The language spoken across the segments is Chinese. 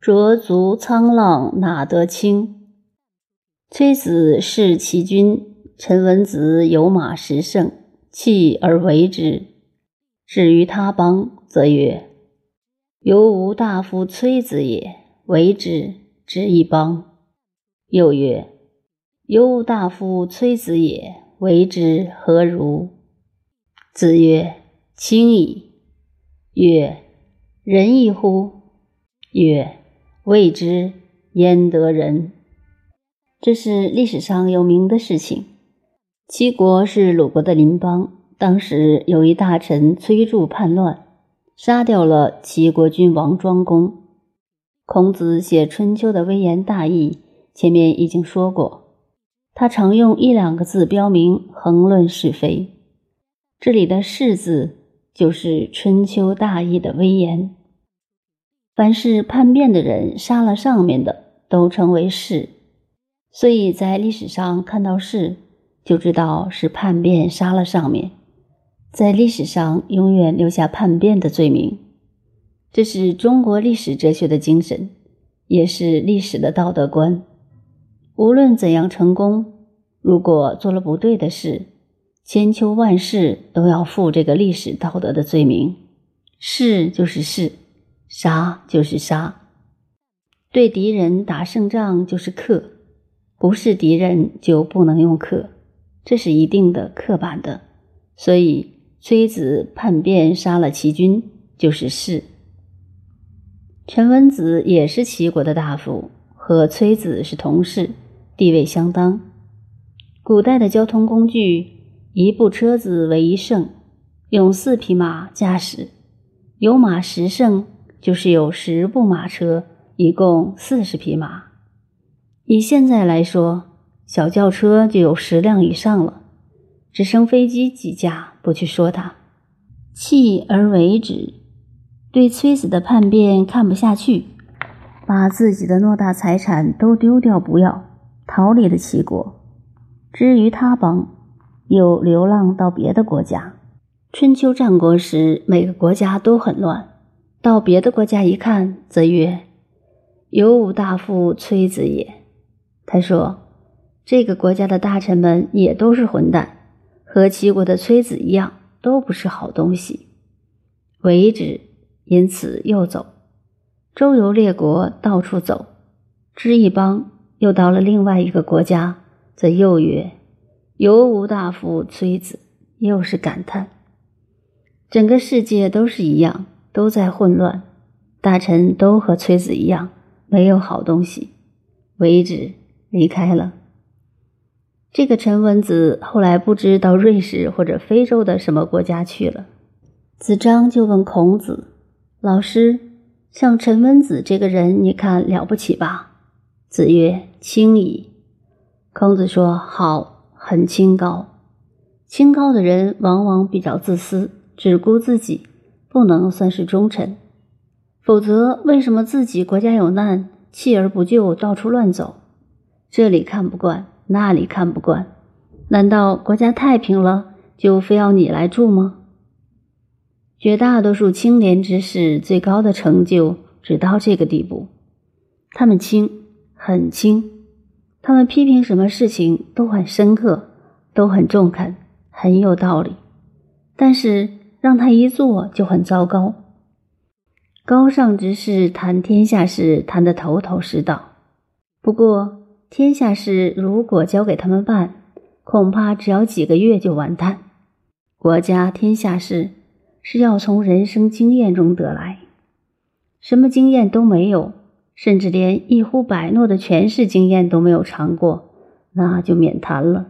浊足沧浪哪得清？崔子是其君，陈文子有马十乘，弃而为之。至于他邦，则曰：“犹吾大夫崔子也，为之，之一邦。”又曰：“犹吾大夫崔子也，为之何如？”子曰：“轻矣。”曰：“仁义乎？”曰：未知焉得人？这是历史上有名的事情。齐国是鲁国的邻邦，当时有一大臣崔杼叛乱，杀掉了齐国君王庄公。孔子写《春秋》的微言大义，前面已经说过，他常用一两个字标明，横论是非。这里的“是”字，就是《春秋》大义的微言。凡是叛变的人，杀了上面的，都称为弑。所以在历史上看到弑，就知道是叛变杀了上面，在历史上永远留下叛变的罪名。这是中国历史哲学的精神，也是历史的道德观。无论怎样成功，如果做了不对的事，千秋万世都要负这个历史道德的罪名。是就是是。杀就是杀，对敌人打胜仗就是克，不是敌人就不能用克，这是一定的刻板的。所以崔子叛变杀了齐军，就是弑。陈文子也是齐国的大夫，和崔子是同事，地位相当。古代的交通工具，一部车子为一乘，用四匹马驾驶，有马十乘。就是有十部马车，一共四十匹马。以现在来说，小轿车就有十辆以上了，直升飞机几架，不去说它。弃而为之，对崔子的叛变看不下去，把自己的偌大财产都丢掉不要，逃离了齐国。至于他邦，又流浪到别的国家。春秋战国时，每个国家都很乱。到别的国家一看，则曰：“有吾大夫崔子也。”他说：“这个国家的大臣们也都是混蛋，和齐国的崔子一样，都不是好东西。”为之，因此又走，周游列国，到处走。知一邦，又到了另外一个国家，则又曰：“有吾大夫崔子。”又是感叹。整个世界都是一样。都在混乱，大臣都和崔子一样，没有好东西。为止，离开了。这个陈文子后来不知到瑞士或者非洲的什么国家去了。子张就问孔子：“老师，像陈文子这个人，你看了不起吧？”子曰：“轻矣。”孔子说：“好，很清高。清高的人往往比较自私，只顾自己。”不能算是忠臣，否则为什么自己国家有难，弃而不救，到处乱走？这里看不惯，那里看不惯，难道国家太平了，就非要你来住吗？绝大多数清廉之士最高的成就只到这个地步，他们轻，很轻，他们批评什么事情都很深刻，都很中肯，很有道理，但是。让他一做就很糟糕。高尚之士谈天下事谈得头头是道，不过天下事如果交给他们办，恐怕只要几个月就完蛋。国家天下事是要从人生经验中得来，什么经验都没有，甚至连一呼百诺的权势经验都没有尝过，那就免谈了。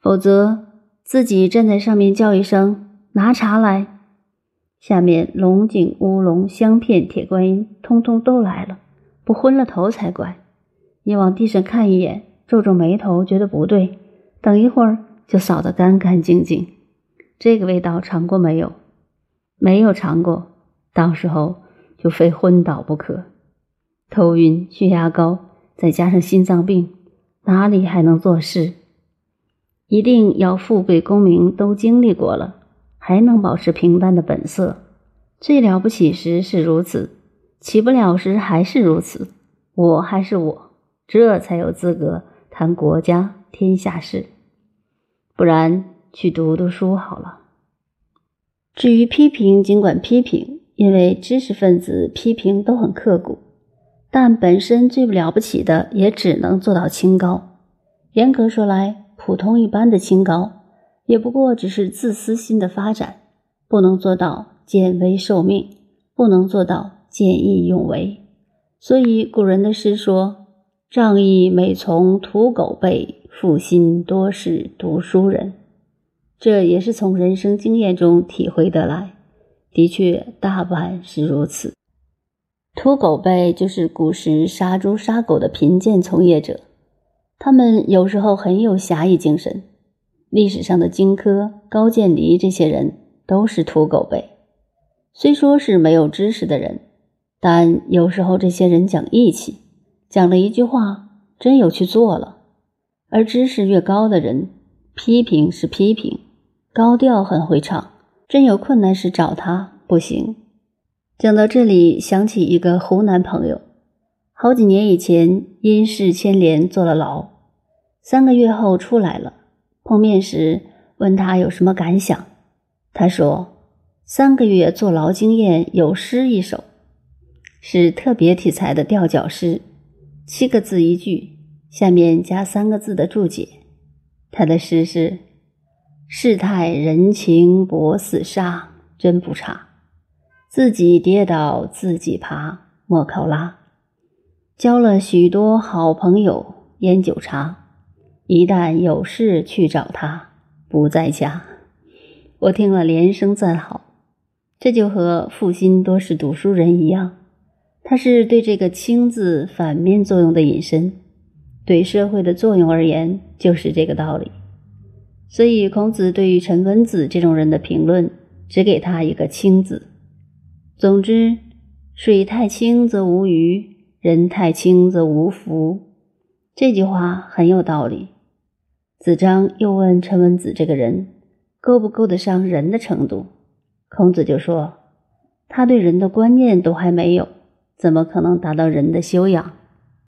否则自己站在上面叫一声。拿茶来，下面龙井、乌龙、香片、铁观音，通通都来了，不昏了头才怪。你往地上看一眼，皱皱眉头，觉得不对，等一会儿就扫得干干净净。这个味道尝过没有？没有尝过，到时候就非昏倒不可。头晕、血压高，再加上心脏病，哪里还能做事？一定要富贵功名都经历过了。还能保持平淡的本色，最了不起时是如此，起不了时还是如此，我还是我，这才有资格谈国家天下事。不然去读读书好了。至于批评，尽管批评，因为知识分子批评都很刻骨，但本身最不了不起的，也只能做到清高。严格说来，普通一般的清高，也不过只是自私心的发展，不能做到见微受命，不能做到见义勇为。所以古人的诗说：“仗义每从屠狗辈。”负心多是读书人，这也是从人生经验中体会得来。的确，大半是如此。土狗辈就是古时杀猪杀狗的贫贱从业者，他们有时候很有侠义精神。历史上的荆轲、高渐离这些人都是土狗辈，虽说是没有知识的人，但有时候这些人讲义气，讲了一句话，真有去做了。而知识越高的人，批评是批评，高调很会唱，真有困难时找他不行。讲到这里，想起一个湖南朋友，好几年以前因事牵连坐了牢，三个月后出来了。碰面时问他有什么感想，他说：“三个月坐牢经验有诗一首，是特别题材的吊脚诗，七个字一句。”下面加三个字的注解，他的诗是：“世态人情薄似纱，真不差。自己跌倒自己爬，莫考拉。交了许多好朋友，烟酒茶。一旦有事去找他，不在家。”我听了连声赞好。这就和负心多是读书人一样，他是对这个“清”字反面作用的引申。对社会的作用而言，就是这个道理。所以，孔子对于陈文子这种人的评论，只给他一个“清”字。总之，水太清则无鱼，人太清则无福。这句话很有道理。子张又问陈文子这个人够不够得上人的程度，孔子就说：他对人的观念都还没有，怎么可能达到人的修养？